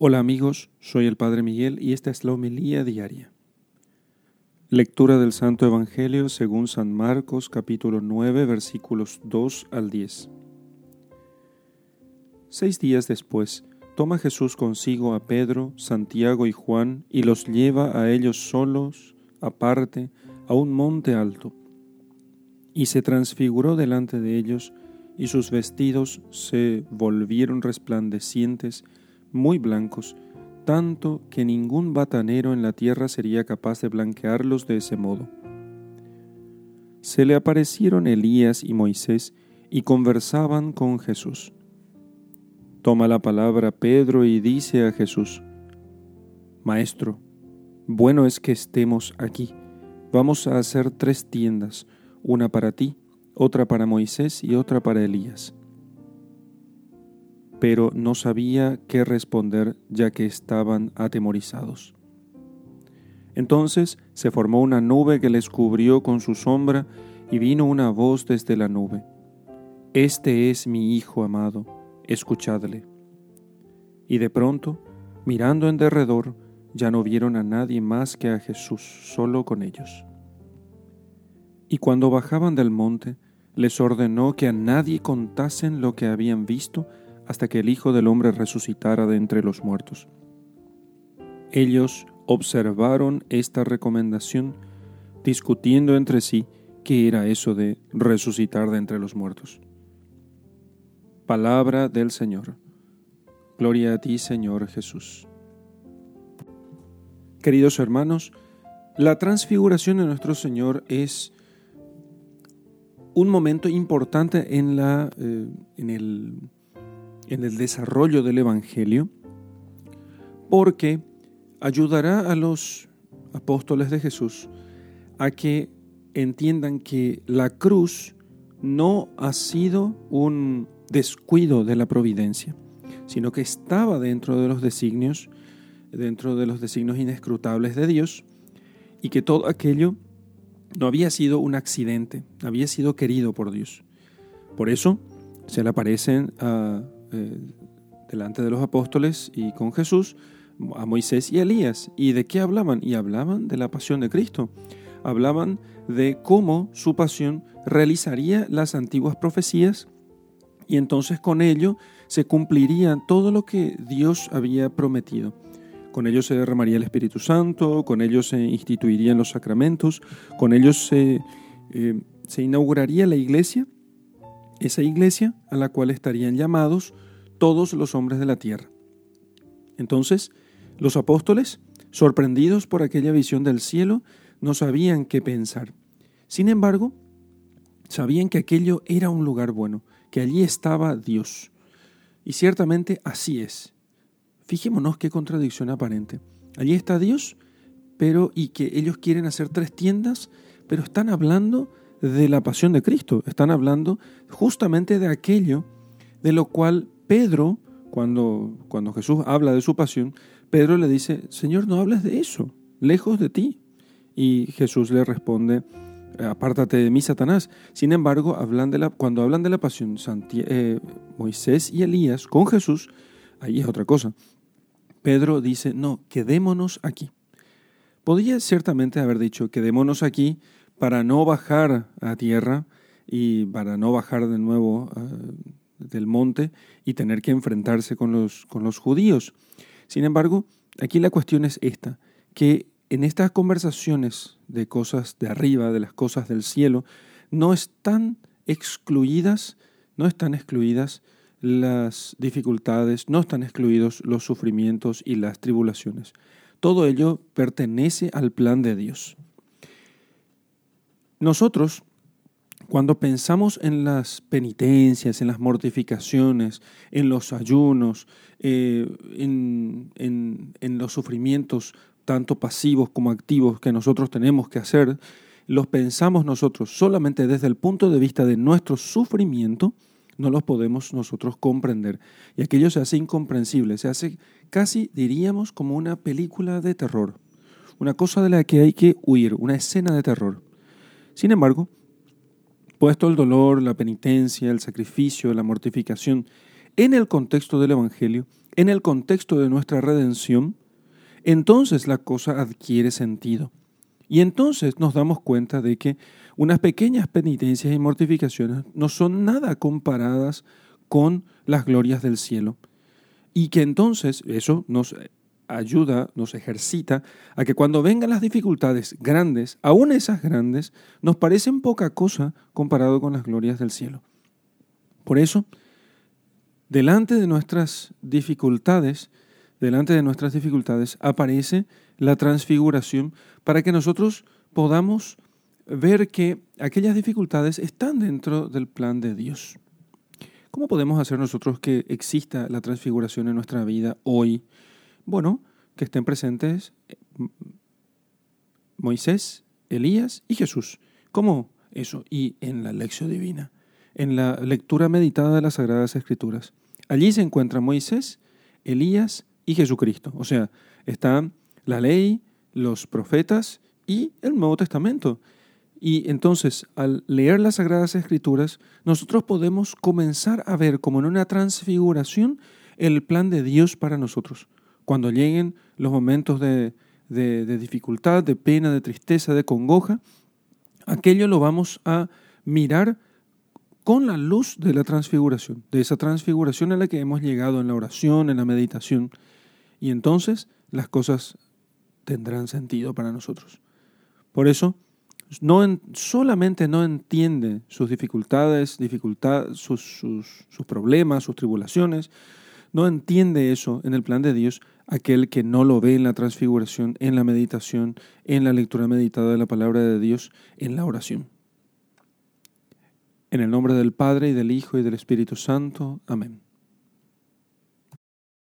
Hola amigos, soy el Padre Miguel y esta es la homilía diaria. Lectura del Santo Evangelio según San Marcos capítulo 9 versículos 2 al 10. Seis días después, toma Jesús consigo a Pedro, Santiago y Juan y los lleva a ellos solos, aparte, a un monte alto. Y se transfiguró delante de ellos, y sus vestidos se volvieron resplandecientes, muy blancos, tanto que ningún batanero en la tierra sería capaz de blanquearlos de ese modo. Se le aparecieron Elías y Moisés y conversaban con Jesús. Toma la palabra Pedro y dice a Jesús, Maestro, bueno es que estemos aquí. Vamos a hacer tres tiendas, una para ti, otra para Moisés y otra para Elías pero no sabía qué responder ya que estaban atemorizados. Entonces se formó una nube que les cubrió con su sombra y vino una voz desde la nube. Este es mi Hijo amado, escuchadle. Y de pronto, mirando en derredor, ya no vieron a nadie más que a Jesús, solo con ellos. Y cuando bajaban del monte, les ordenó que a nadie contasen lo que habían visto hasta que el Hijo del Hombre resucitara de entre los muertos. Ellos observaron esta recomendación, discutiendo entre sí qué era eso de resucitar de entre los muertos. Palabra del Señor. Gloria a ti, Señor Jesús. Queridos hermanos, la transfiguración de nuestro Señor es un momento importante en, la, eh, en el en el desarrollo del Evangelio, porque ayudará a los apóstoles de Jesús a que entiendan que la cruz no ha sido un descuido de la providencia, sino que estaba dentro de los designios, dentro de los designios inescrutables de Dios, y que todo aquello no había sido un accidente, había sido querido por Dios. Por eso se le aparecen a eh, delante de los apóstoles y con Jesús a Moisés y Elías. ¿Y de qué hablaban? Y hablaban de la pasión de Cristo. Hablaban de cómo su pasión realizaría las antiguas profecías y entonces con ello se cumpliría todo lo que Dios había prometido. Con ello se derramaría el Espíritu Santo, con ello se instituirían los sacramentos, con ello se, eh, se inauguraría la iglesia esa iglesia a la cual estarían llamados todos los hombres de la tierra. Entonces, los apóstoles, sorprendidos por aquella visión del cielo, no sabían qué pensar. Sin embargo, sabían que aquello era un lugar bueno, que allí estaba Dios. Y ciertamente así es. Fijémonos qué contradicción aparente. Allí está Dios, pero y que ellos quieren hacer tres tiendas, pero están hablando de la pasión de Cristo, están hablando justamente de aquello de lo cual Pedro, cuando, cuando Jesús habla de su pasión, Pedro le dice, Señor, no hables de eso, lejos de ti. Y Jesús le responde, apártate de mí, Satanás. Sin embargo, hablan de la, cuando hablan de la pasión, eh, Moisés y Elías con Jesús, ahí es otra cosa. Pedro dice, no, quedémonos aquí. Podría ciertamente haber dicho, quedémonos aquí para no bajar a tierra y para no bajar de nuevo ah, del monte y tener que enfrentarse con los, con los judíos. Sin embargo, aquí la cuestión es esta, que en estas conversaciones de cosas de arriba, de las cosas del cielo, no están excluidas, no están excluidas las dificultades, no están excluidos los sufrimientos y las tribulaciones. Todo ello pertenece al plan de Dios. Nosotros, cuando pensamos en las penitencias, en las mortificaciones, en los ayunos, eh, en, en los sufrimientos tanto pasivos como activos que nosotros tenemos que hacer, los pensamos nosotros solamente desde el punto de vista de nuestro sufrimiento, no los podemos nosotros comprender. Y aquello se hace incomprensible, se hace casi, diríamos, como una película de terror, una cosa de la que hay que huir, una escena de terror. Sin embargo, puesto el dolor, la penitencia, el sacrificio, la mortificación en el contexto del Evangelio, en el contexto de nuestra redención, entonces la cosa adquiere sentido. Y entonces nos damos cuenta de que unas pequeñas penitencias y mortificaciones no son nada comparadas con las glorias del cielo. Y que entonces eso nos ayuda, nos ejercita a que cuando vengan las dificultades grandes, aún esas grandes, nos parecen poca cosa comparado con las glorias del cielo. Por eso, delante de nuestras dificultades, delante de nuestras dificultades aparece la transfiguración para que nosotros podamos ver que aquellas dificultades están dentro del plan de Dios. ¿Cómo podemos hacer nosotros que exista la transfiguración en nuestra vida hoy? Bueno, que estén presentes eh, Moisés, Elías y Jesús. ¿Cómo eso? Y en la lección divina, en la lectura meditada de las Sagradas Escrituras. Allí se encuentran Moisés, Elías y Jesucristo. O sea, están la ley, los profetas y el Nuevo Testamento. Y entonces, al leer las Sagradas Escrituras, nosotros podemos comenzar a ver como en una transfiguración el plan de Dios para nosotros. Cuando lleguen los momentos de, de dificultad, de pena, de tristeza, de congoja, aquello lo vamos a mirar con la luz de la transfiguración, de esa transfiguración a la que hemos llegado en la oración, en la meditación. Y entonces las cosas tendrán sentido para nosotros. Por eso, no solamente no entiende sus dificultades, sus, sus problemas, sus tribulaciones, no entiende eso en el plan de Dios aquel que no lo ve en la transfiguración, en la meditación, en la lectura meditada de la palabra de Dios, en la oración. En el nombre del Padre y del Hijo y del Espíritu Santo. Amén.